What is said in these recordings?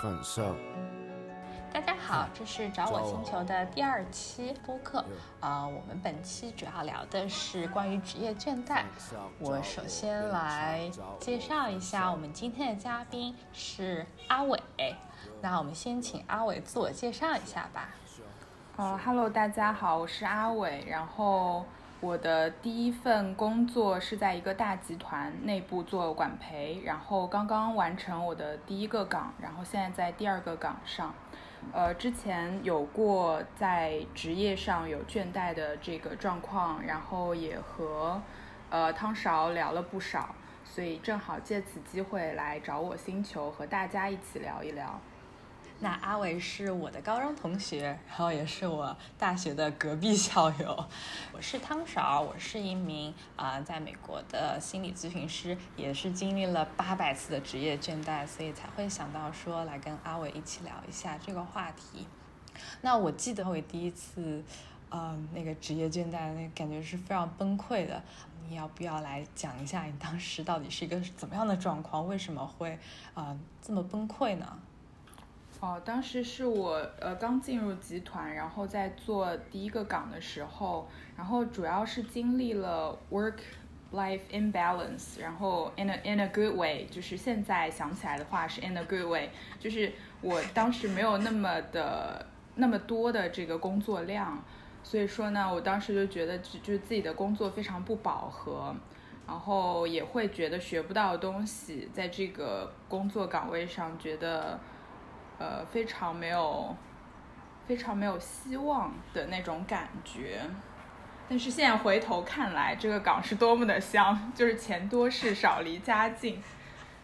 粉色。大家好，这是找我星球的第二期播客。啊，我们本期主要聊的是关于职业倦怠。我首先来介绍一下我们今天的嘉宾是阿伟。那我们先请阿伟自我介绍一下吧。呃哈喽，大家好，我是阿伟。然后我的第一份工作是在一个大集团内部做管培，然后刚刚完成我的第一个岗，然后现在在第二个岗上。呃，之前有过在职业上有倦怠的这个状况，然后也和呃汤勺聊了不少，所以正好借此机会来找我星球和大家一起聊一聊。那阿伟是我的高中同学，然后也是我大学的隔壁校友。我是汤勺，我是一名啊在美国的心理咨询师，也是经历了八百次的职业倦怠，所以才会想到说来跟阿伟一起聊一下这个话题。那我记得我第一次，嗯，那个职业倦怠，那感觉是非常崩溃的。你要不要来讲一下你当时到底是一个怎么样的状况？为什么会啊这么崩溃呢？哦，当时是我呃刚进入集团，然后在做第一个岗的时候，然后主要是经历了 work life imbalance，然后 in a in a good way，就是现在想起来的话是 in a good way，就是我当时没有那么的那么多的这个工作量，所以说呢，我当时就觉得就就自己的工作非常不饱和，然后也会觉得学不到东西，在这个工作岗位上觉得。呃，非常没有，非常没有希望的那种感觉。但是现在回头看来，这个岗是多么的香，就是钱多事少离家近，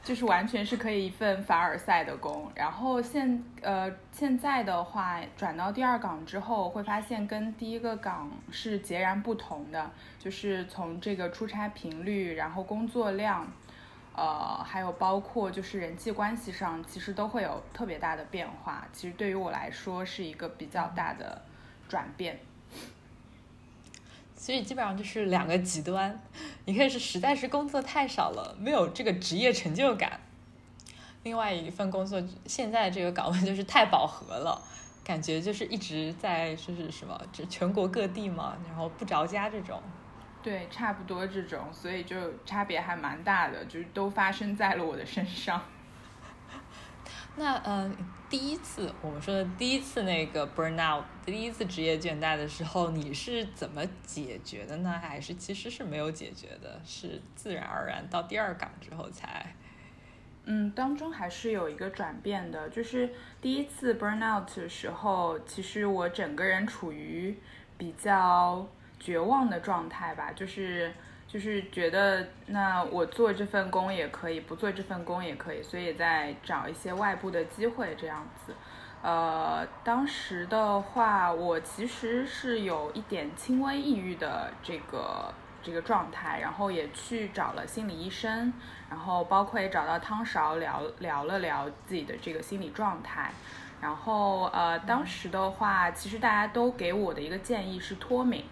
就是完全是可以一份凡尔赛的工。然后现呃现在的话，转到第二岗之后，会发现跟第一个岗是截然不同的，就是从这个出差频率，然后工作量。呃，还有包括就是人际关系上，其实都会有特别大的变化。其实对于我来说，是一个比较大的转变。所以基本上就是两个极端，一个是实在是工作太少了，没有这个职业成就感；另外一份工作现在这个岗位就是太饱和了，感觉就是一直在就是什么，就全国各地嘛，然后不着家这种。对，差不多这种，所以就差别还蛮大的，就是都发生在了我的身上。那嗯，第一次我们说的第一次那个 burnout，第一次职业倦怠的时候，你是怎么解决的呢？还是其实是没有解决的，是自然而然到第二岗之后才？嗯，当中还是有一个转变的，就是第一次 burnout 的时候，其实我整个人处于比较。绝望的状态吧，就是就是觉得那我做这份工也可以，不做这份工也可以，所以在找一些外部的机会这样子。呃，当时的话，我其实是有一点轻微抑郁的这个这个状态，然后也去找了心理医生，然后包括也找到汤勺聊聊了聊自己的这个心理状态。然后呃，当时的话，其实大家都给我的一个建议是脱敏。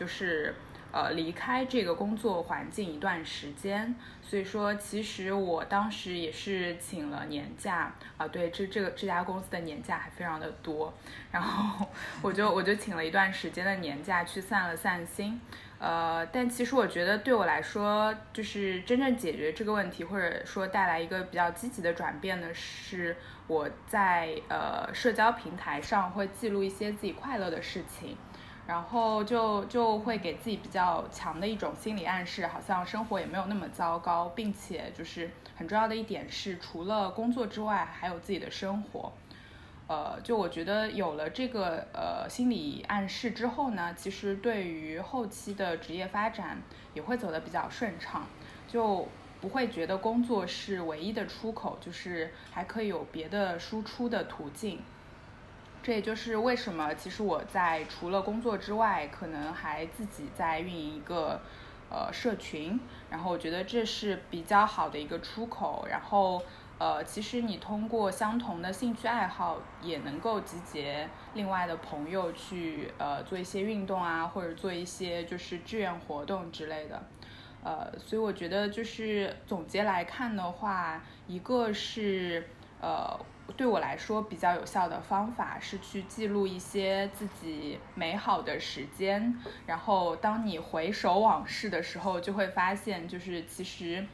就是，呃，离开这个工作环境一段时间，所以说，其实我当时也是请了年假啊，对，这这个这家公司的年假还非常的多，然后我就我就请了一段时间的年假去散了散心，呃，但其实我觉得对我来说，就是真正解决这个问题，或者说带来一个比较积极的转变呢，是我在呃社交平台上会记录一些自己快乐的事情。然后就就会给自己比较强的一种心理暗示，好像生活也没有那么糟糕，并且就是很重要的一点是，除了工作之外，还有自己的生活。呃，就我觉得有了这个呃心理暗示之后呢，其实对于后期的职业发展也会走得比较顺畅，就不会觉得工作是唯一的出口，就是还可以有别的输出的途径。这也就是为什么，其实我在除了工作之外，可能还自己在运营一个呃社群，然后我觉得这是比较好的一个出口。然后呃，其实你通过相同的兴趣爱好，也能够集结另外的朋友去呃做一些运动啊，或者做一些就是志愿活动之类的。呃，所以我觉得就是总结来看的话，一个是。呃，对我来说比较有效的方法是去记录一些自己美好的时间，然后当你回首往事的时候，就会发现，就是其实，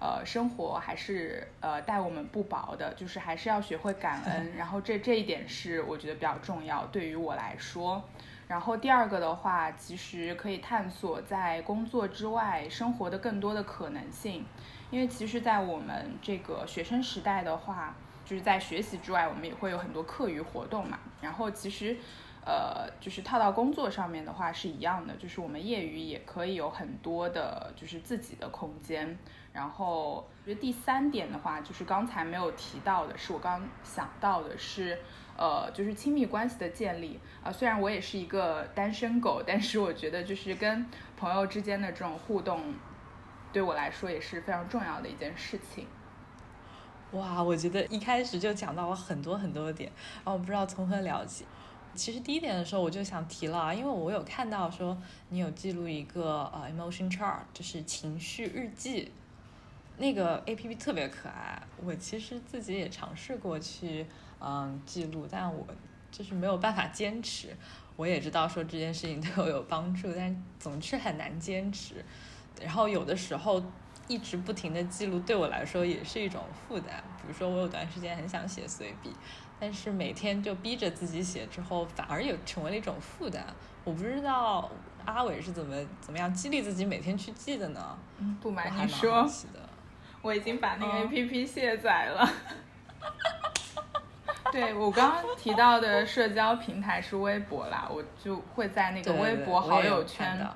呃，生活还是呃待我们不薄的，就是还是要学会感恩，然后这这一点是我觉得比较重要，对于我来说。然后第二个的话，其实可以探索在工作之外生活的更多的可能性，因为其实，在我们这个学生时代的话。就是在学习之外，我们也会有很多课余活动嘛。然后其实，呃，就是套到工作上面的话是一样的，就是我们业余也可以有很多的，就是自己的空间。然后，我觉得第三点的话，就是刚才没有提到的，是我刚想到的是，呃，就是亲密关系的建立啊。虽然我也是一个单身狗，但是我觉得就是跟朋友之间的这种互动，对我来说也是非常重要的一件事情。哇，我觉得一开始就讲到了很多很多的点，然后我不知道从何聊起。其实第一点的时候我就想提了，因为我有看到说你有记录一个呃 emotion chart，就是情绪日记，那个 A P P 特别可爱。我其实自己也尝试过去嗯记录，但我就是没有办法坚持。我也知道说这件事情对我有帮助，但总是很难坚持。然后有的时候。一直不停的记录对我来说也是一种负担。比如说我有段时间很想写随笔，但是每天就逼着自己写之后，反而也成为了一种负担。我不知道阿伟是怎么怎么样激励自己每天去记的呢？嗯，不瞒你说，我已经把那个 A P P 卸载了。对我刚刚提到的社交平台是微博啦，我就会在那个微博好友圈。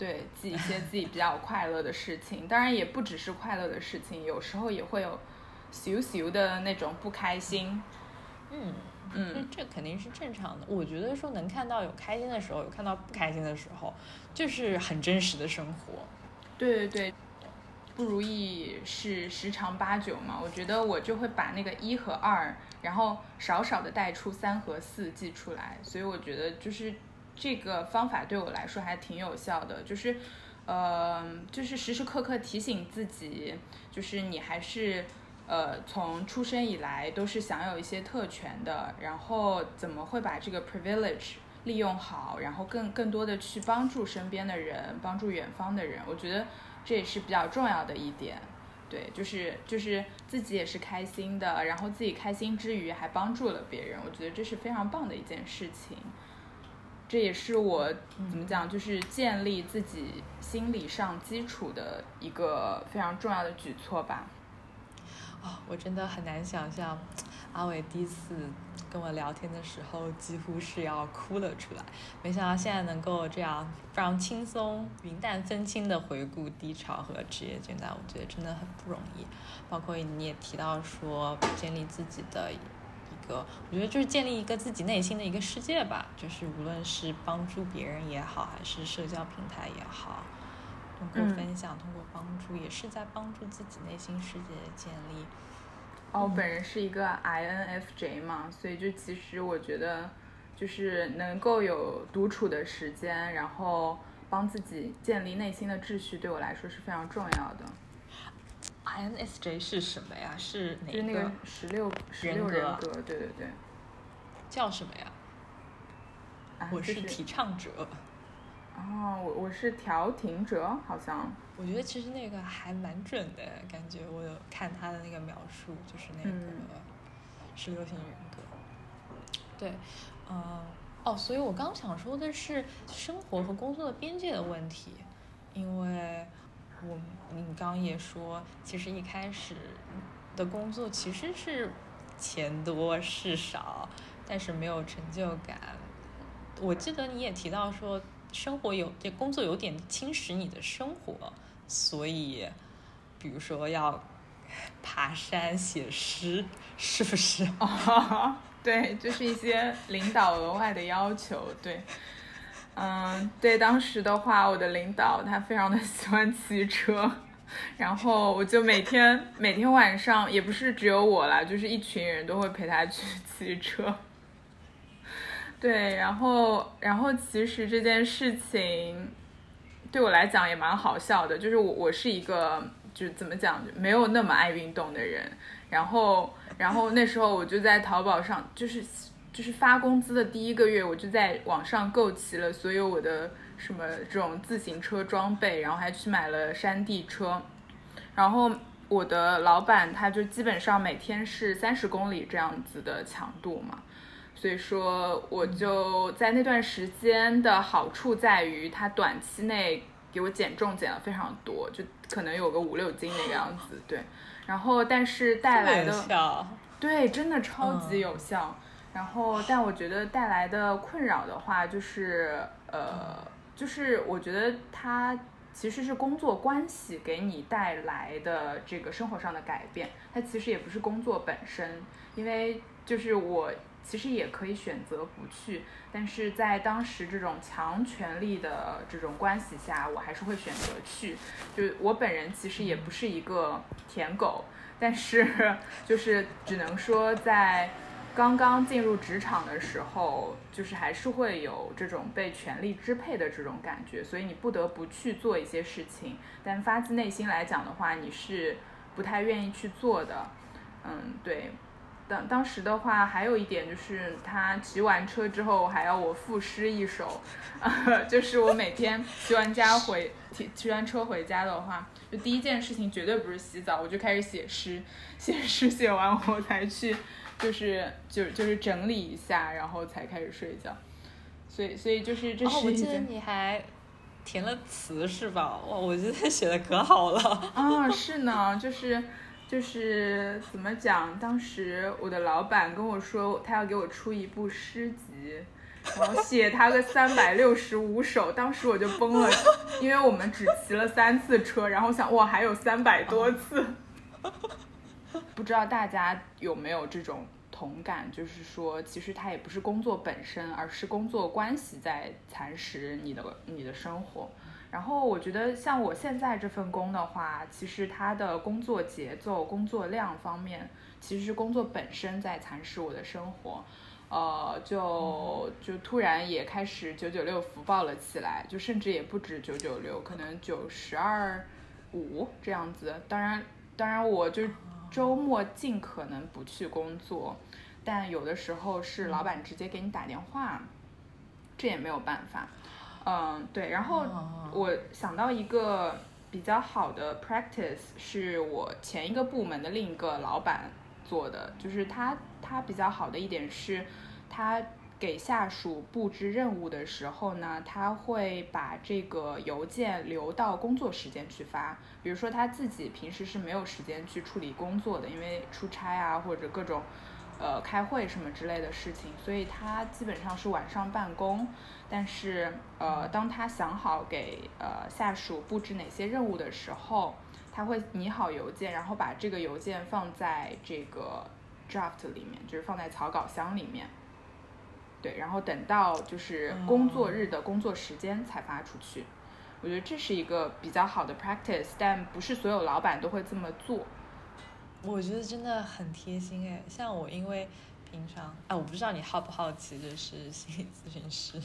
对，记一些自己比较快乐的事情，当然也不只是快乐的事情，有时候也会有咻咻的那种不开心。嗯嗯，这肯定是正常的。我觉得说能看到有开心的时候，有看到不开心的时候，就是很真实的生活。对对对，不如意是十常八九嘛。我觉得我就会把那个一和二，然后少少的带出三和四记出来，所以我觉得就是。这个方法对我来说还挺有效的，就是，呃，就是时时刻刻提醒自己，就是你还是，呃，从出生以来都是享有一些特权的，然后怎么会把这个 privilege 利用好，然后更更多的去帮助身边的人，帮助远方的人，我觉得这也是比较重要的一点，对，就是就是自己也是开心的，然后自己开心之余还帮助了别人，我觉得这是非常棒的一件事情。这也是我怎么讲，就是建立自己心理上基础的一个非常重要的举措吧。啊，我真的很难想象，阿伟第一次跟我聊天的时候，几乎是要哭了出来。没想到现在能够这样非常轻松、云淡风轻的回顾低潮和职业倦怠，我觉得真的很不容易。包括你也提到说，建立自己的。我觉得就是建立一个自己内心的一个世界吧，就是无论是帮助别人也好，还是社交平台也好，通过分享，通过帮助，也是在帮助自己内心世界的建立。哦，我本人是一个 INFJ 嘛，所以就其实我觉得，就是能够有独处的时间，然后帮自己建立内心的秩序，对我来说是非常重要的。INSJ 是什么呀？是哪个？那个十六十六人格，对对对。叫什么呀？我是提倡者。哦，我我是调停者，好像。我觉得其实那个还蛮准的，感觉我有看他的那个描述，就是那个十六型人格。对，嗯，哦，所以我刚想说的是生活和工作的边界的问题，因为。我，你刚也说，其实一开始的工作其实是钱多事少，但是没有成就感。我记得你也提到说，生活有这工作有点侵蚀你的生活，所以，比如说要爬山写诗，是不是？对，就是一些领导额外的要求，对。嗯，对，当时的话，我的领导他非常的 喜欢骑车，然后我就每天每天晚上，也不是只有我啦，就是一群人都会陪他去 骑车。对，然后然后其实这件事情对我来讲也蛮好笑的，就是我我是一个就是怎么讲没有那么爱运动的人，然后然后那时候我就在淘宝上，就是就是发工资的第一个月，我就在网上购齐了所有我的什么这种自行车装备，然后还去买了山地车，然后我的老板他就基本上每天是三十公里这样子的强度嘛。所以说，我就在那段时间的好处在于，他短期内给我减重减了非常多，就可能有个五六斤那个样子。对，然后但是带来的，对，真的超级有效。然后，但我觉得带来的困扰的话，就是呃，就是我觉得它其实是工作关系给你带来的这个生活上的改变，它其实也不是工作本身，因为就是我。其实也可以选择不去，但是在当时这种强权力的这种关系下，我还是会选择去。就我本人其实也不是一个舔狗，但是 就是只能说在刚刚进入职场的时候，就是还是会有这种被权力支配的这种感觉，所以你不得不去做一些事情。但发自内心来讲的话，你是不太愿意去做的。嗯，对。当当时的话，还有一点就是他骑完车之后还要我赋诗一首，就是我每天骑完家回骑骑完车回家的话，就第一件事情绝对不是洗澡，我就开始写诗，写诗写完我才去，就是就就是整理一下，然后才开始睡觉。所以所以就是这是一件。我记得你还填了词是吧？哇，我觉得写的可好了。啊，是呢，就是。就是怎么讲？当时我的老板跟我说，他要给我出一部诗集，然后写他个三百六十五首。当时我就崩了，因为我们只骑了三次车，然后想哇，还有三百多次。不知道大家有没有这种同感？就是说，其实它也不是工作本身，而是工作关系在蚕食你的你的生活。然后我觉得像我现在这份工的话，其实它的工作节奏、工作量方面，其实是工作本身在蚕食我的生活，呃，就就突然也开始九九六福报了起来，就甚至也不止九九六，可能九十二五这样子。当然，当然我就周末尽可能不去工作，但有的时候是老板直接给你打电话，这也没有办法。嗯，对，然后我想到一个比较好的 practice，是我前一个部门的另一个老板做的，就是他他比较好的一点是，他给下属布置任务的时候呢，他会把这个邮件留到工作时间去发，比如说他自己平时是没有时间去处理工作的，因为出差啊或者各种。呃，开会什么之类的事情，所以他基本上是晚上办公。但是，呃，当他想好给呃下属布置哪些任务的时候，他会拟好邮件，然后把这个邮件放在这个 draft 里面，就是放在草稿箱里面。对，然后等到就是工作日的工作时间才发出去。我觉得这是一个比较好的 practice，但不是所有老板都会这么做。我觉得真的很贴心哎，像我因为平常啊，我不知道你好不好奇，就是心理咨询师，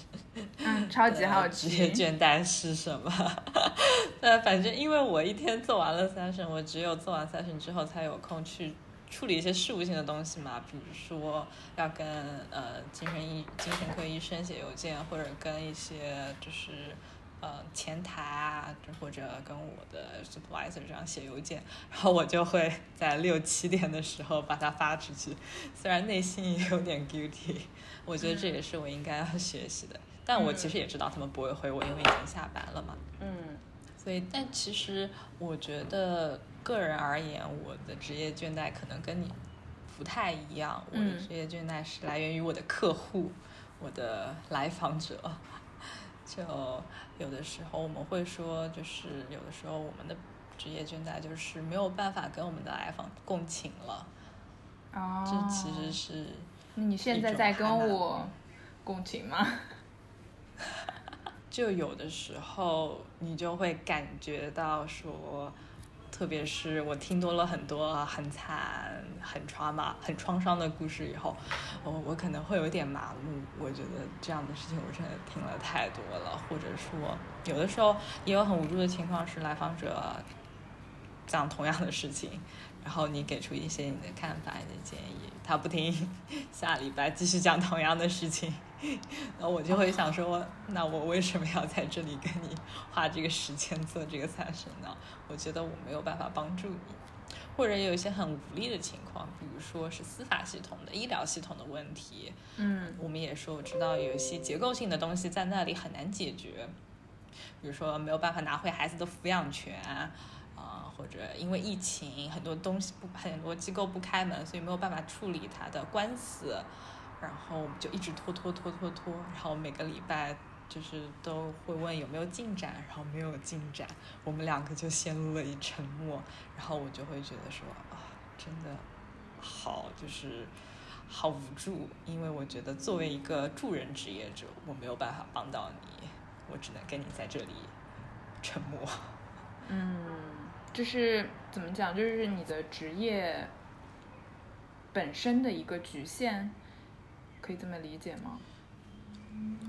嗯，超级好奇，职业倦怠是什么？呃，反正因为我一天做完了 session，我只有做完 session 之后才有空去处理一些事务性的东西嘛，比如说要跟呃精神医精神科医生写邮件，或者跟一些就是。呃，前台啊，或者跟我的 supervisor 这样写邮件，然后我就会 在六七点的时候把它发出去。虽然内心也有点 guilty，我觉得这也是我应该要学习的。但我其实也知道他们不会回我，因为已经下班了嘛。嗯。所以，但其实我觉得个人而言，我的职业倦怠可能跟你不太一样。我的职业倦怠是来源于我的客户，我的来访者。就有的时候我们会说，就是有的时候我们的职业倦怠就是没有办法跟我们的来访共情了。哦。这其实是。你现在在跟我共情吗？就有的时候你就会感觉到说。特别是我听多了很多很惨、很创嘛、很创伤的故事以后，我我可能会有点麻木。我觉得这样的事情我真的听了太多了，或者说有的时候也有很无助的情况是来访者讲同样的事情，然后你给出一些你的看法、你的建议，他不听，下礼拜继续讲同样的事情，然后我就会想说，那我为什么要在这里跟你花这个时间做这个测试呢？我觉得我没有办法帮助你，或者有一些很无力的情况，比如说是司法系统的、医疗系统的问题，嗯，我们也说我知道有一些结构性的东西在那里很难解决，比如说没有办法拿回孩子的抚养权啊。或者因为疫情，很多东西不很多机构不开门，所以没有办法处理他的官司，然后我们就一直拖拖拖拖拖，然后每个礼拜就是都会问有没有进展，然后没有进展，我们两个就陷入了一沉默，然后我就会觉得说啊，真的好就是好无助，因为我觉得作为一个助人职业者，我没有办法帮到你，我只能跟你在这里沉默，嗯。就是怎么讲，就是你的职业本身的一个局限，可以这么理解吗？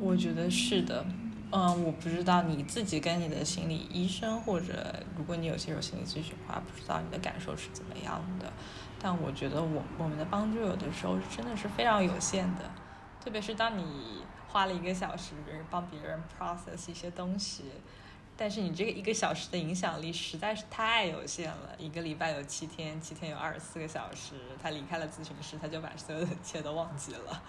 我觉得是的，嗯，我不知道你自己跟你的心理医生，或者如果你有接受心理咨询的话，不知道你的感受是怎么样的。但我觉得我我们的帮助有的时候真的是非常有限的，特别是当你花了一个小时帮别人 process 一些东西。但是你这个一个小时的影响力实在是太有限了，一个礼拜有七天，七天有二十四个小时，他离开了咨询室，他就把所有的一切都忘记了。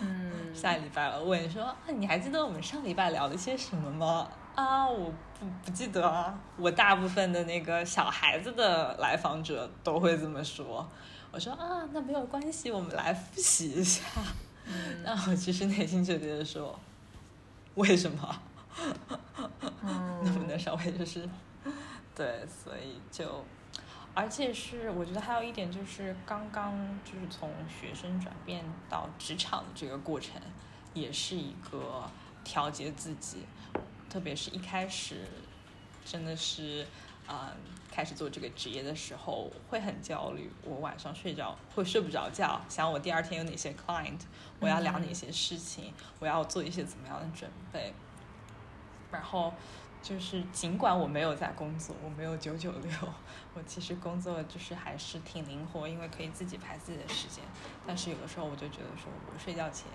嗯，下礼拜问说，你还记得我们上礼拜聊了些什么吗？啊，我不不记得啊。我大部分的那个小孩子的来访者都会这么说。我说啊，那没有关系，我们来复习一下。那我其实内心就觉得说，为什么？能不能稍微就是，对，所以就，而且是我觉得还有一点就是刚刚就是从学生转变到职场的这个过程，也是一个调节自己，特别是一开始真的是嗯开始做这个职业的时候会很焦虑，我晚上睡着会睡不着觉，想我第二天有哪些 client，我要聊哪些事情，我要做一些怎么样的准备。然后就是，尽管我没有在工作，我没有九九六，我其实工作就是还是挺灵活，因为可以自己排自己的时间。但是有的时候我就觉得说，我睡觉前、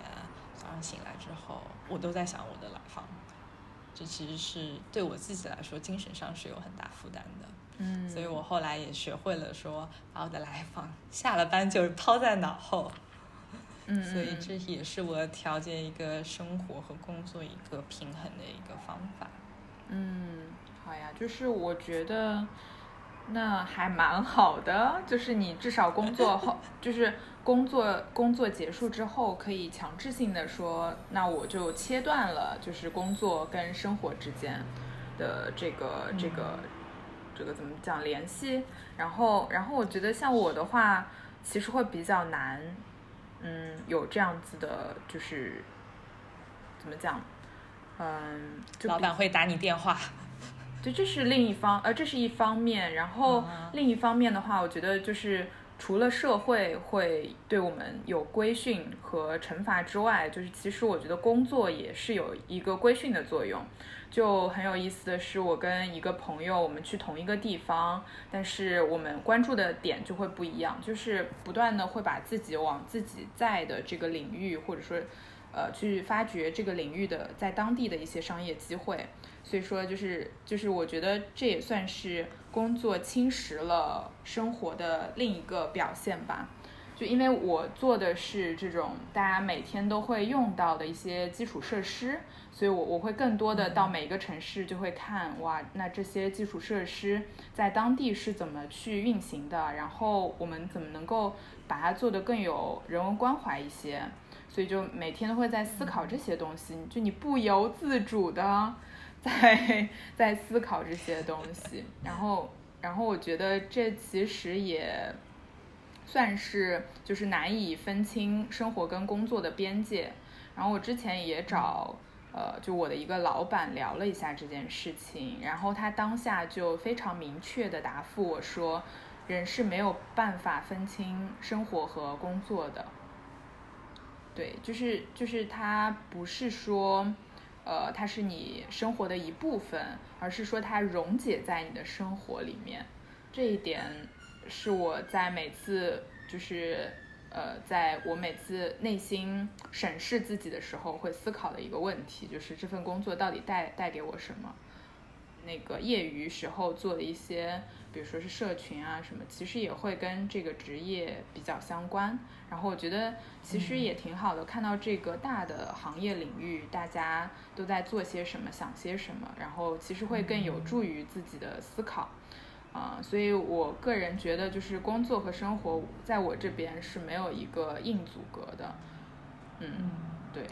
早上醒来之后，我都在想我的来访，这其实是对我自己来说精神上是有很大负担的。嗯，所以我后来也学会了说，把我的来访 下了班就抛在脑后。嗯，所以这也是我调节一个生活和工作一个平衡的一个方法。嗯，好呀，就是我觉得那还蛮好的，就是你至少工作后，就是工作工作结束之后，可以强制性的说，那我就切断了，就是工作跟生活之间的这个这个这个怎么讲联系。然后，然后我觉得像我的话，其实会比较难。嗯，有这样子的，就是怎么讲？嗯，老板会打你电话。对，这是另一方，呃，这是一方面。然后另一方面的话，我觉得就是除了社会会对我们有规训和惩罚之外，就是其实我觉得工作也是有一个规训的作用。就很有意思的是，我跟一个朋友，我们去同一个地方，但是我们关注的点就会不一样，就是不断的会把自己往自己在的这个领域，或者说，呃，去发掘这个领域的在当地的一些商业机会。所以说，就是就是我觉得这也算是工作侵蚀了生活的另一个表现吧。就因为我做的是这种大家每天都会用到的一些基础设施。所以，我我会更多的到每一个城市，就会看哇，那这些基础设施在当地是怎么去运行的，然后我们怎么能够把它做得更有人文关怀一些。所以，就每天都会在思考这些东西，就你不由自主的在 在思考这些东西。然后，然后我觉得这其实也算是就是难以分清生活跟工作的边界。然后我之前也找。呃，就我的一个老板聊了一下这件事情，然后他当下就非常明确的答复我说，人是没有办法分清生活和工作的。对，就是就是他不是说，呃，它是你生活的一部分，而是说它溶解在你的生活里面。这一点是我在每次就是呃，在我每次内心审视自己的时候会思考的一个问题，就是这份工作到底带带给我什么？那个业余时候做的一些，比如说是社群啊什么，其实也会跟这个职业比较相关。然后我觉得其实也挺好的，看到这个大的行业领域大家都在做些什么，想些什么，然后其实会更有助于自己的思考。啊，所以我个人觉得，就是工作和生活在我这边是没有一个硬阻隔的。嗯，对。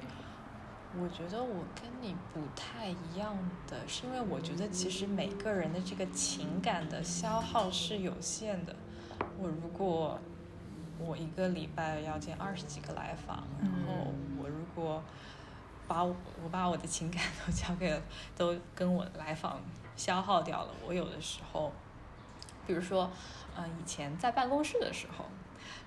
我觉得我跟你不太一样的是，因为我觉得其实每个人的这个情感的消耗是有限的。我如果我一个礼拜要见二十几个来访，然后我如果把我把我的情感都交给，都跟我来访消耗掉了，我有的时候，比如说，嗯，以前在办公室的时候。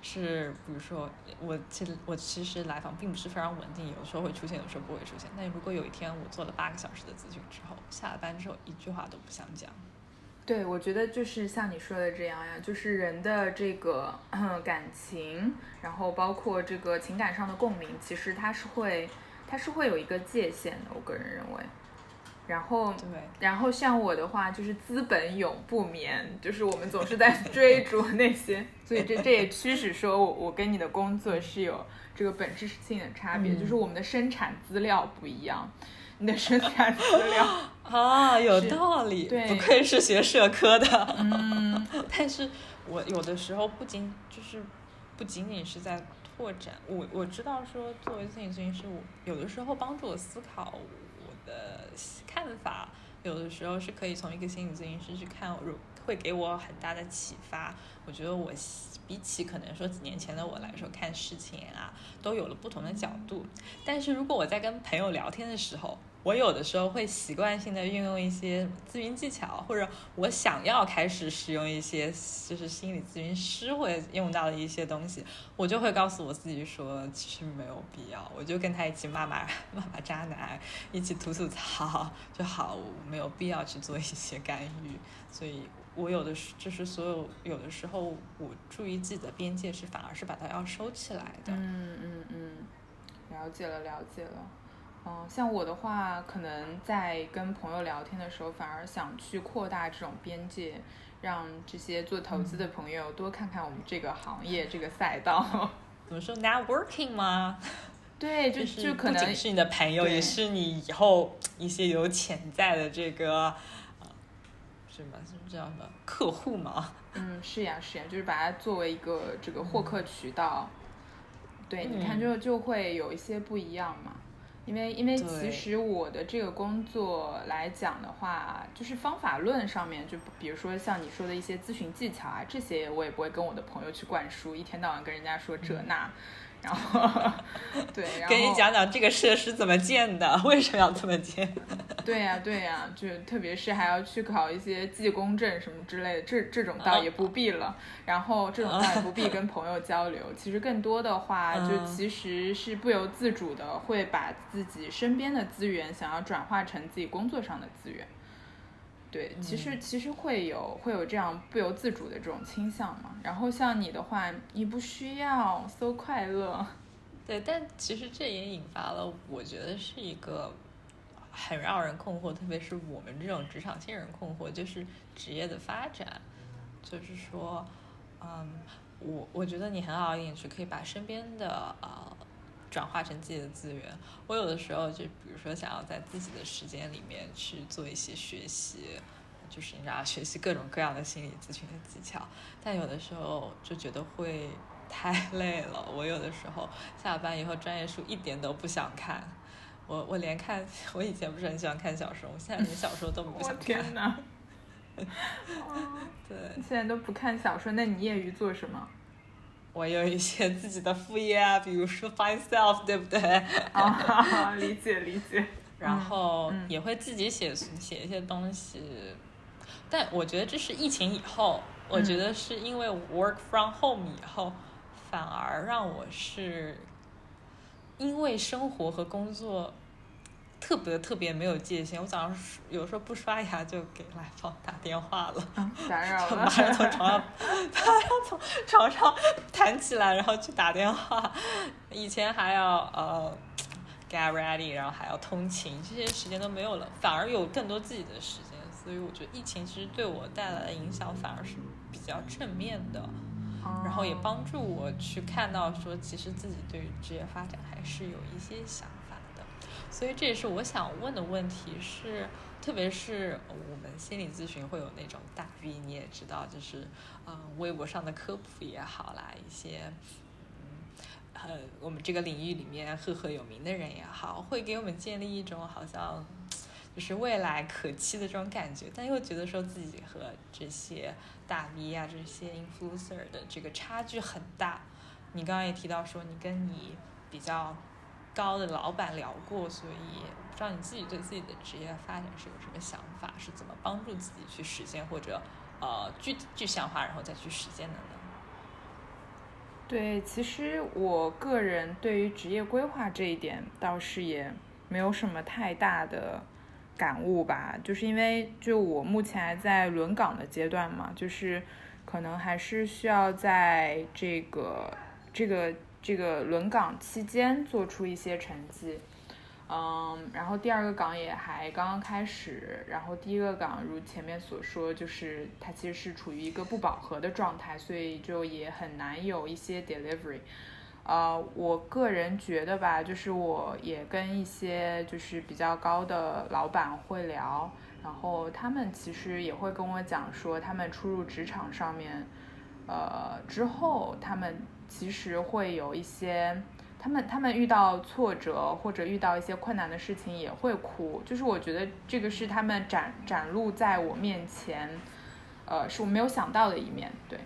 是，比如说我其实我其实来访并不是非常稳定，有时候会出现，有时候不会出现。那如果有一天我做了八个小时的咨询之后，下了班之后一句话都不想讲。对，我觉得就是像你说的这样呀，就是人的这个感情，然后包括这个情感上的共鸣，其实它是会它是会有一个界限的。我个人认为。然后，对然后像我的话，就是资本永不眠，就是我们总是在 追逐那些，所以这这也驱使说，我我跟你的工作是有这个本质性的差别，就是我们的生产资料不一样，你的生产资料 啊，有道理，对，不愧是学社科的，嗯，但是我有的时候不仅就是不仅仅是在拓展，我我知道说作为心理咨询师，我有的时候帮助我思考。的看法，有的时候是可以从一个心理咨询师去看，会给我很大的启发。我觉得我比起可能说几年前的我来说，看事情啊，都有了不同的角度。但是如果我在跟朋友聊天的时候，我有的时候会习惯性的运用一些咨询技巧，或者我想要开始使用一些就是心理咨询师会用到的一些东西，我就会告诉我自己说，其实没有必要，我就跟他一起骂骂骂骂渣男，一起吐吐槽就好，没有必要去做一些干预。所以我有的时就是所有有的时候，我注意自己的边界是反而是把它要收起来的。嗯嗯嗯，了解了了解了。嗯，像我的话，可能在跟朋友聊天的时候，反而想去扩大这种边界，让这些做投资的朋友多看看我们这个行业这个赛道。怎么说？Networking 吗？对，就就可能不仅是你的朋友，也是你以后一些有潜在的这个，是吗？是这样的客户嘛？嗯，是呀，是呀，就是把它作为一个这个获客渠道。对，你看，就就会有一些不一样嘛。因为，因为其实我的这个工作来讲的话，就是方法论上面，就比如说像你说的一些咨询技巧啊，这些我也不会跟我的朋友去灌输，一天到晚跟人家说这那。然后，对，然后给你讲讲这个设施怎么建的，为什么要这么建？对呀，对呀，就特别是还要去考一些技工证什么之类的，这这种倒也不必了。然后这种倒也不必跟朋友交流。其实更多的话，就其实是不由自主的会把自己身边的资源想要转化成自己工作上的资源。对，其实其实会有会有这样不由自主的这种倾向嘛。然后像你的话，你不需要搜快乐。对，但其实这也引发了我觉得是一个很让人困惑，特别是我们这种职场新人困惑，就是职业的发展。就是说，嗯，我我觉得你很好一点是可以把身边的呃转化成自己的资源。我有的时候就比如说想要在自己的时间里面去做一些学习，就是你知道学习各种各样的心理咨询的技巧，但有的时候就觉得会太累了。我有的时候下班以后专业书一点都不想看，我我连看我以前不是很喜欢看小说，我现在连小说都不想看。天哪！对，现在都不看小说，那你业余做什么？我有一些自己的副业啊，比如说 Find Self，对不对？啊，理解理解。然后也会自己写写一些东西，但我觉得这是疫情以后，我觉得是因为 Work from Home 以后，反而让我是因为生活和工作特别特别没有界限。我早上有时候不刷牙就给来访打电话了，打 扰了，马上从床上，马上从床上弹起来，然后去打电话。以前还要呃 get ready，然后还要通勤，这些时间都没有了，反而有更多自己的时间。所以我觉得疫情其实对我带来的影响反而是比较正面的，然后也帮助我去看到说，其实自己对于职业发展还是有一些想。所以这也是我想问的问题是，特别是我们心理咨询会有那种大 V，你也知道，就是嗯，微博上的科普也好啦，一些嗯，呃，我们这个领域里面赫赫有名的人也好，会给我们建立一种好像。就是未来可期的这种感觉，但又觉得说自己和这些大 V 啊、这些 influencer 的这个差距很大。你刚刚也提到说，你跟你比较高的老板聊过，所以不知道你自己对自己的职业发展是有什么想法，是怎么帮助自己去实现，或者呃具具象化然后再去实践的呢？对，其实我个人对于职业规划这一点倒是也没有什么太大的。感悟吧，就是因为就我目前还在轮岗的阶段嘛，就是可能还是需要在这个这个这个轮岗期间做出一些成绩，嗯，然后第二个岗也还刚刚开始，然后第一个岗如前面所说，就是它其实是处于一个不饱和的状态，所以就也很难有一些 delivery。呃，我个人觉得吧，就是我也跟一些就是比较高的老板会聊，然后他们其实也会跟我讲说，他们初入职场上面，呃，之后他们其实会有一些，他们他们遇到挫折或者遇到一些困难的事情也会哭，就是我觉得这个是他们展展露在我面前，呃，是我没有想到的一面，对。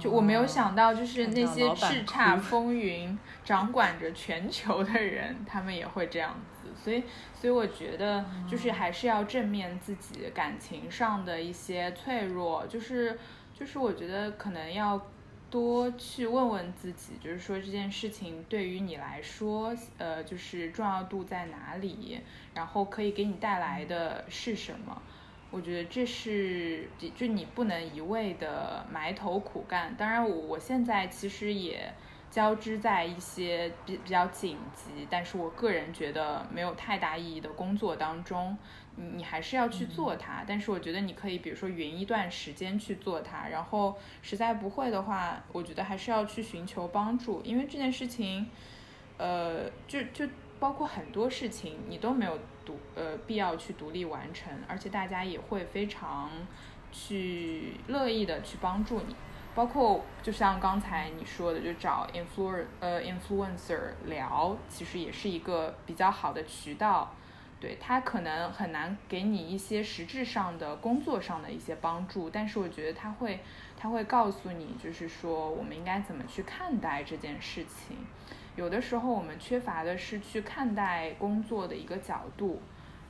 就我没有想到，就是那些叱咤 风云、掌管着全球的人，他们也会这样子。所以，所以我觉得，就是还是要正面自己感情上的一些脆弱。就是，就是我觉得可能要多去问问自己，就是说这件事情对于你来说，呃，就是重要度在哪里，然后可以给你带来的是什么。我觉得这是，就你不能一味的埋头苦干。当然，我我现在其实也交织在一些比比较紧急，但是我个人觉得没有太大意义的工作当中。你你还是要去做它，但是我觉得你可以，比如说匀一段时间去做它，然后实在不会的话，我觉得还是要去寻求帮助，因为这件事情，呃，就就包括很多事情你都没有。独呃必要去独立完成，而且大家也会非常去乐意的去帮助你，包括就像刚才你说的，就找 influ 呃 influencer 聊，其实也是一个比较好的渠道。对他可能很难给你一些实质上的工作上的一些帮助，但是我觉得他会他会告诉你，就是说我们应该怎么去看待这件事情。有的时候我们缺乏的是去看待工作的一个角度，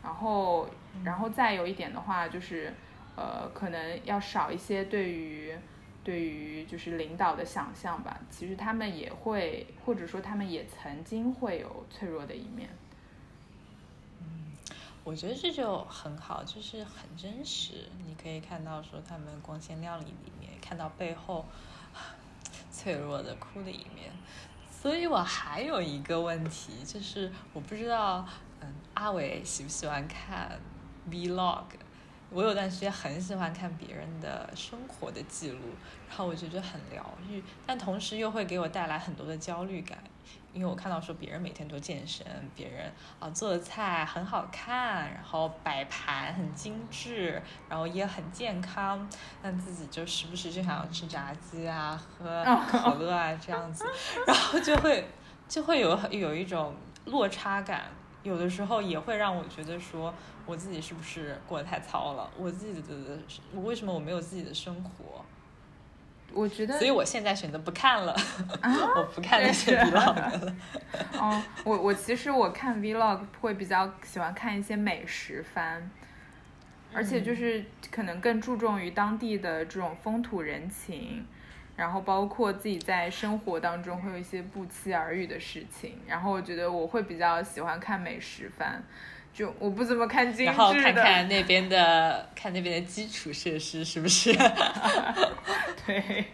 然后，然后再有一点的话就是，呃，可能要少一些对于，对于就是领导的想象吧。其实他们也会，或者说他们也曾经会有脆弱的一面。嗯，我觉得这就很好，就是很真实。你可以看到说他们光鲜亮丽的一面，看到背后脆弱的、哭的一面。所以我还有一个问题，就是我不知道，嗯，阿伟喜不喜欢看 vlog？我有段时间很喜欢看别人的生活的记录，然后我觉得很疗愈，但同时又会给我带来很多的焦虑感。因为我看到说别人每天都健身，别人啊做的菜很好看，然后摆盘很精致，然后也很健康，但自己就时不时就想要吃炸鸡啊，喝 可乐啊这样子，然后就会就会有有一种落差感，有的时候也会让我觉得说我自己是不是过得太糙了，我自己的我为什么我没有自己的生活？我觉得，所以我现在选择不看了，我不看那些 vlog 了。哦，我我其实我看 vlog 会比较喜欢看一些美食番，而且就是可能更注重于当地的这种风土人情，然后包括自己在生活当中会有一些不期而遇的事情，然后我觉得我会比较喜欢看美食番，就我不怎么看精致的。然后看看那边的，看那边的基础设施是不是？对，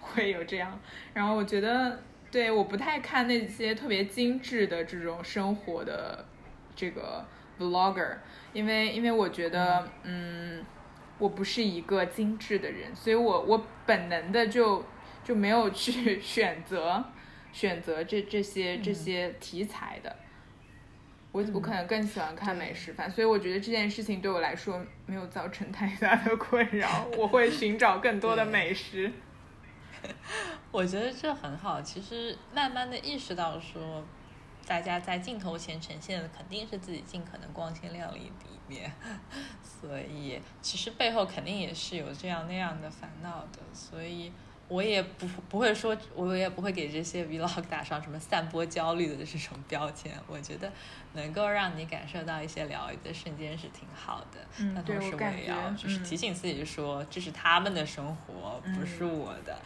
会有这样。然后我觉得，对，我不太看那些特别精致的这种生活的这个 vlogger，因为因为我觉得，嗯。我不是一个精致的人，所以我我本能的就就没有去 选择选择这这些这些题材的。我我可能更喜欢看美食番，所以我觉得这件事情对我来说没有造成太大的困扰。我会寻找更多的美食。我觉得这很好，其实慢慢的意识到说，大家在镜头前呈现的肯定是自己尽可能光鲜亮丽的。面，所以其实背后肯定也是有这样那样的烦恼的，所以我也不不会说，我也不会给这些 vlog 打上什么散播焦虑的这种标签。我觉得能够让你感受到一些疗愈的瞬间是挺好的。嗯，同时我也要就是提醒自己说，这是他们的生活，不是我的。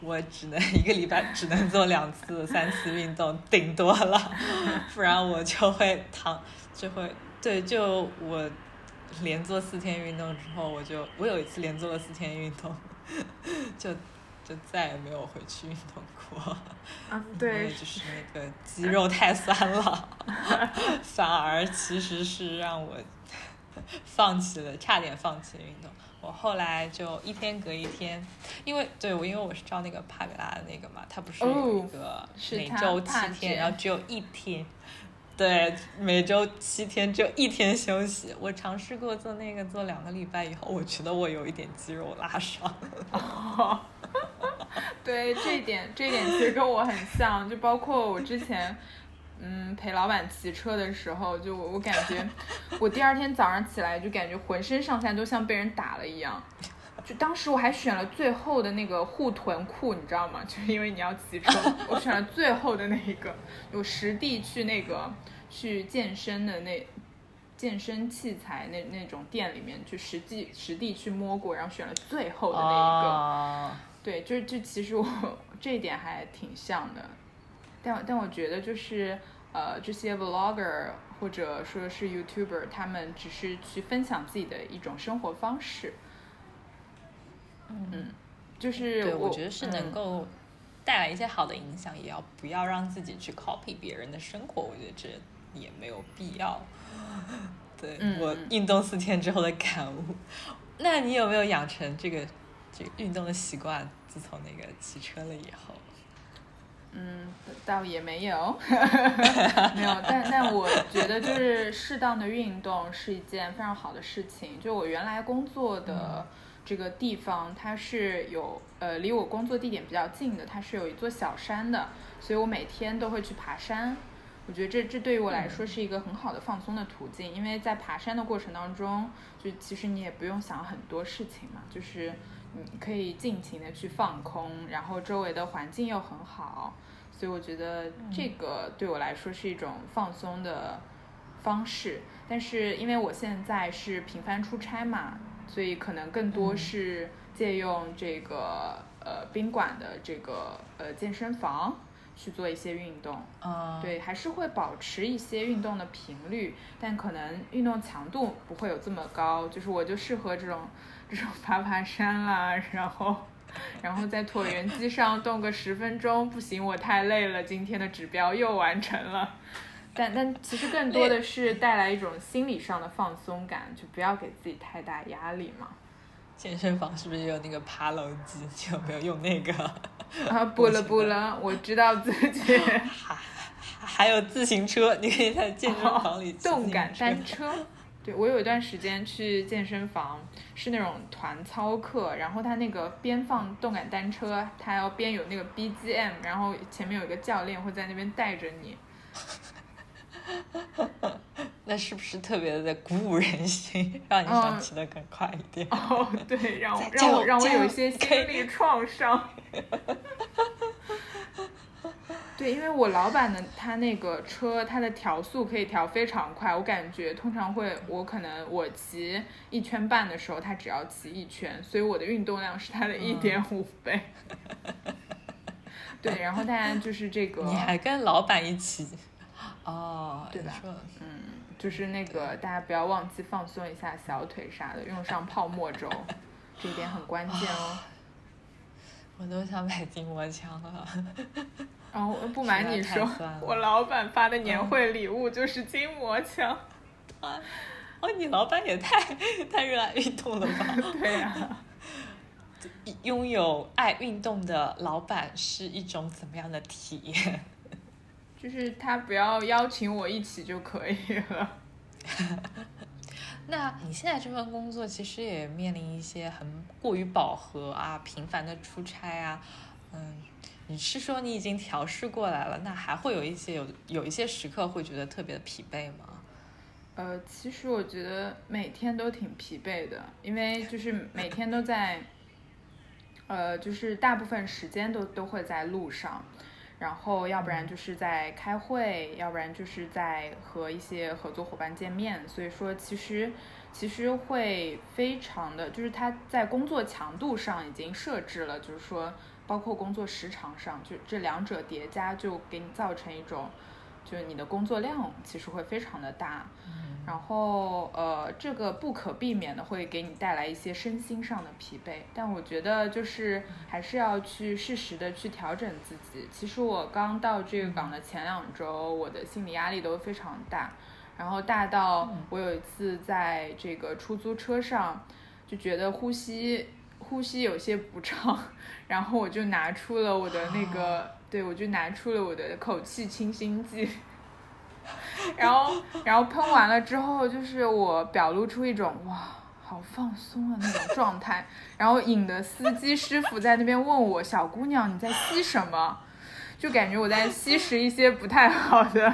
我只能一个礼拜只能做两次、三次运动，顶多了，不然我就会躺，就会。对，就我连做四天运动之后，我就我有一次连做了四天运动，就就再也没有回去运动过。啊，对，就是那个肌肉太酸了，反而其实是让我放弃了，差点放弃了运动。我后来就一天隔一天，因为对我因为我是照那个帕梅拉的那个嘛，它不是有一个每周七天，然后只有一天。对，每周七天就一天休息。我尝试过做那个，做两个礼拜以后，我觉得我有一点肌肉拉伤。对，这一点，这一点其实跟我很像。就包括我之前，嗯，陪老板骑车的时候，就我我感觉，我第二天早上起来就感觉浑身上下都像被人打了一样。就当时我还选了最后的那个护臀裤，你知道吗？就是因为你要骑车，我选了最后的那一个，有实地去那个去健身的那健身器材那那种店里面去实际实地去摸过，然后选了最后的那一个。对，就是就其实我这一点还挺像的，但但我觉得就是呃这些 vlogger 或者说是 youtuber，他们只是去分享自己的一种生活方式。嗯，就是对，我觉得是能够带来一些好的影响，也要不要让自己去 copy 别人的生活，我觉得这也没有必要。对我运动四天之后的感悟，那你有没有养成这个这个运动的习惯？自从那个骑车了以后，嗯，倒也没有，没有，但但我觉得就是适当的运动是一件非常好的事情。就我原来工作的。这个地方它是有呃离我工作地点比较近的，它是有一座小山的，所以我每天都会去爬山。我觉得这这对于我来说是一个很好的放松的途径，因为在爬山的过程当中，就其实你也不用想很多事情嘛，就是你可以尽情的去放空，然后周围的环境又很好，所以我觉得这个对我来说是一种放松的方式。但是因为我现在是频繁出差嘛。所以可能更多是借用这个呃宾馆的这个呃健身房去做一些运动，对，还是会保持一些运动的频率，但可能运动强度不会有这么高。就是我就适合这种这种爬爬山啦，然后然后在椭圆机上动个十分钟，不行，我太累了，今天的指标又完成了。但但其实更多的是带来一种心理上的放松感，就不要给自己太大压力嘛。健身房是不是有那个爬楼机？你有没有用那个？啊，不了不了，我知道自己。还还有自行车，你可以在健身房里。动感单车。对，我有一段时间去健身房，是那种团操课，然后他那个边放动感单车，他要边有那个 BGM，然后前面有一个教练会在那边带着你。那是不是特别的在鼓舞人心，让你想骑得更快一点？哦，对，让我让我让我有一些心理创伤。对，因为我老板的他那个车，他的调速可以调非常快，我感觉通常会，我可能我骑一圈半的时候，他只要骑一圈，所以我的运动量是他的一点五倍。对，然后大家就是这个，你还跟老板一起，哦，对吧嗯，就是那个大家不要忘记放松一下小腿啥的，用上泡沫轴，这一点很关键哦。我都想买筋膜枪了。然后不瞒你说我老板发的年会礼物就是筋膜枪。啊，哦，你老板也太太热爱运动了吧？对呀、拥有爱运动的老板是一种怎么样的体验？就是他不要邀请我一起就可以了。那你现在这份工作其实也面临一些很过于饱和啊、频繁的出差啊，嗯，你是说你已经调试过来了？那还会有一些有有一些时刻会觉得特别的疲惫吗？呃，其实我觉得每天都挺疲惫的，因为就是每天都在，呃，就是大部分时间都都会在路上，然后要不然就是在开会，要不然就是在和一些合作伙伴见面，所以说其实其实会非常的，就是他在工作强度上已经设置了，就是说包括工作时长上，就这两者叠加就给你造成一种，就是你的工作量其实会非常的大。然后呃，这个不可避免的会给你带来一些身心上的疲惫，但我觉得就是还是要去适时的去调整自己。其实我刚到这个岗的前两周，我的心理压力都非常大，然后大到我有一次在这个出租车上就觉得呼吸呼吸有些不畅，然后我就拿出了我的那个，对我就拿出了我的口气清新剂。然后，然后喷完了之后，就是我表露出一种哇，好放松的那种状态，然后引得司机师傅在那边问我：“小姑娘，你在吸什么？”就感觉我在吸食一些不太好的，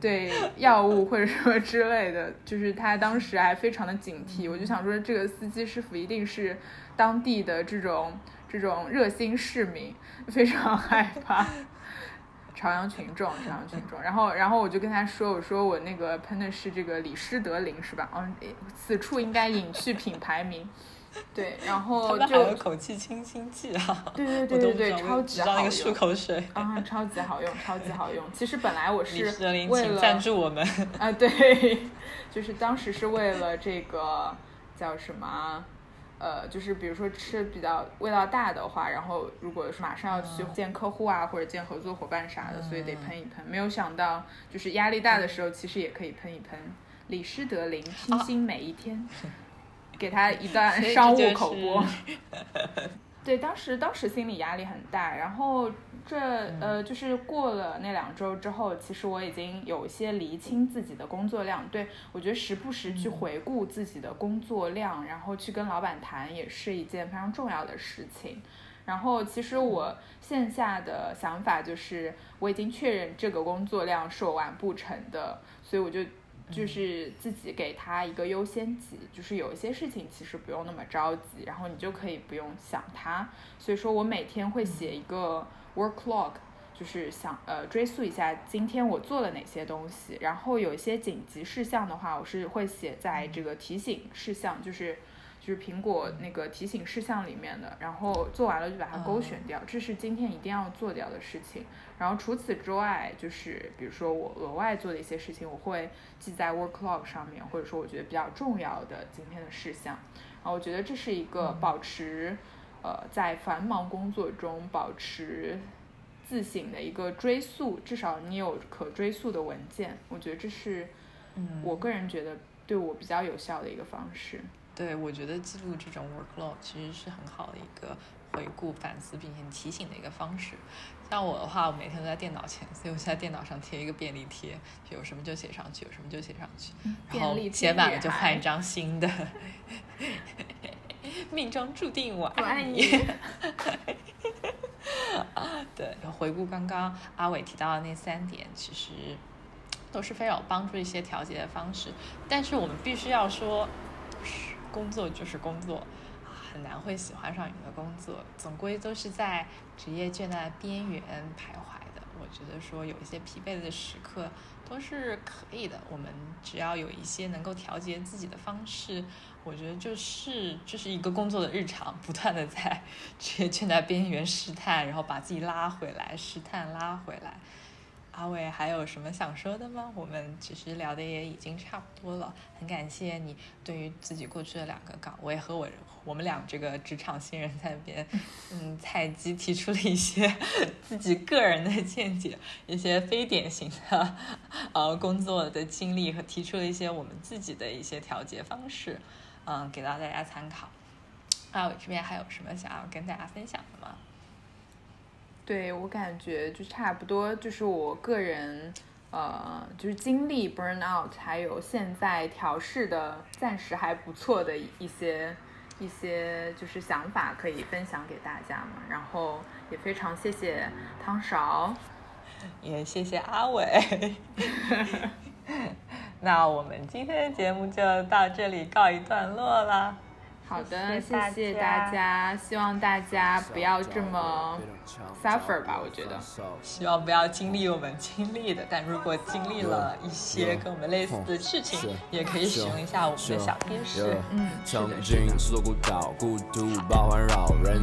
对药物或者说之类的。就是他当时还非常的警惕，我就想说，这个司机师傅一定是当地的这种这种热心市民，非常害怕。朝阳群众，朝阳群众，然后，然后我就跟他说，我说我那个喷的是这个李施德林，是吧？嗯，此处应该隐去品牌名，对，然后就，口气清新剂啊！对对对对对，超级好用个漱用，口水。啊，超级好用，超级好用。其实本来我李是施德林，为请赞了助我们。啊，对，就是当时是为了这个叫什么啊？呃，就是比如说吃比较味道大的话，然后如果是马上要去见客户啊，或者见合作伙伴啥的，所以得喷一喷。没有想到，就是压力大的时候，其实也可以喷一喷李施德林，清新每一天，给他一段 商务就是口播。对，当时当时心理压力很大，然后这呃就是过了那两周之后，其实我已经有一些厘清自己的工作量。对我觉得时不时去回顾自己的工作量，然后去跟老板谈，也是一件非常重要的事情。然后其实我线下的想法就是，我已经确认这个工作量是我完不成的，所以我就就是自己给他一个优先级，就是有一些事情其实不用那么着急，然后你就可以不用想它。所以说我每天会写一个 work log，就是想呃追溯一下今天我做了哪些东西，然后有一些紧急事项的话，我是会写在这个提醒事项，就是。就是苹果那个提醒事项里面的，然后做完了就把它勾选掉，这是今天一定要做掉的事情。然后除此之外，就是比如说我额外做的一些事情，我会记在 work log 上面，或者说我觉得比较重要的今天的事项。然后我觉得这是一个保持，呃，在繁忙工作中保持自省的一个追溯，至少你有可追溯的文件，我觉得这是嗯，我个人觉得对我比较有效的一个方式。对，我觉得记录这种 workload 其实是很好的一个回顾、反思并且提醒的一个方式。像我的话，我每天都在电脑前，所以我就在电脑上贴一个便利贴，有什么就写上去，有什么就写上去，然后写满了就换一张新的。命中注定我我爱你。你。对，回顾刚刚阿伟提到的那三点，其实都是非常有帮助一些调节的方式。但是我们必须要说，工作就是工作，很难会喜欢上你的工作，总归都是在职业倦怠边缘徘徊的。我觉得说有一些疲惫的时刻都是可以的。我们只要有一些能够调节自己的方式，我觉得就是就是一个工作的日常，不断的在 职业倦怠边缘试探，然后把自己拉回来，试探拉回来。阿伟还有什么想说的吗？我们其实聊的也已经差不多了，很感谢你对于自己过去的两个岗位和我我们俩这个职场新人在那边，嗯，菜鸡提出了一些自己个人的见解，一些非典型的 呃工作的经历和提出了一些我们自己的一些调节方式，嗯，给到大家参考。阿伟这边还有什么想要跟大家分享的吗？对我感觉就差不多，就是我个人，呃，就是经历 burn out，还有现在调试的暂时还不错的一些一些就是想法可以分享给大家嘛。然后也非常谢谢汤勺，也谢谢阿伟。那我们今天的节目就到这里告一段落了。好的，谢谢大家，希望大家不要这么 suffer 吧，我觉得，希望不要经历我们经历的，但如果经历了一些跟我们类似的事情，也可以使用一下我们的小贴士。嗯，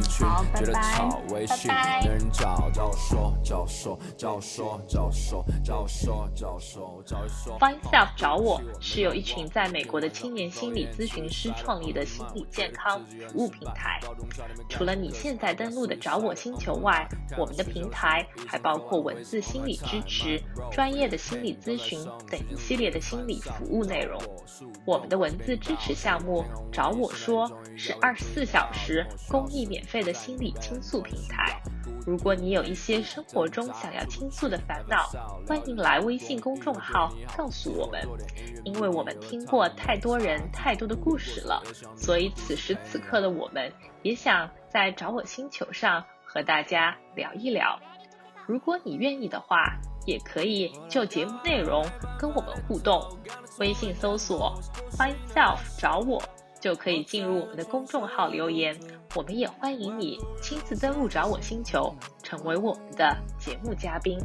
是。的，好，Find Self 找我是由一群在美国的青年心理咨询师创立的心理。健康服务平台，除了你现在登录的找我星球外，我们的平台还包括文字心理支持、专业的心理咨询等一系列的心理服务内容。我们的文字支持项目“找我说”是二十四小时公益免费的心理倾诉平台。如果你有一些生活中想要倾诉的烦恼，欢迎来微信公众号告诉我们，因为我们听过太多人太多的故事了，所以此时此刻的我们也想在找我星球上和大家聊一聊，如果你愿意的话，也可以就节目内容跟我们互动。微信搜索：findself 找我，就可以进入我们的公众号留言。我们也欢迎你亲自登录找我星球，成为我们的节目嘉宾。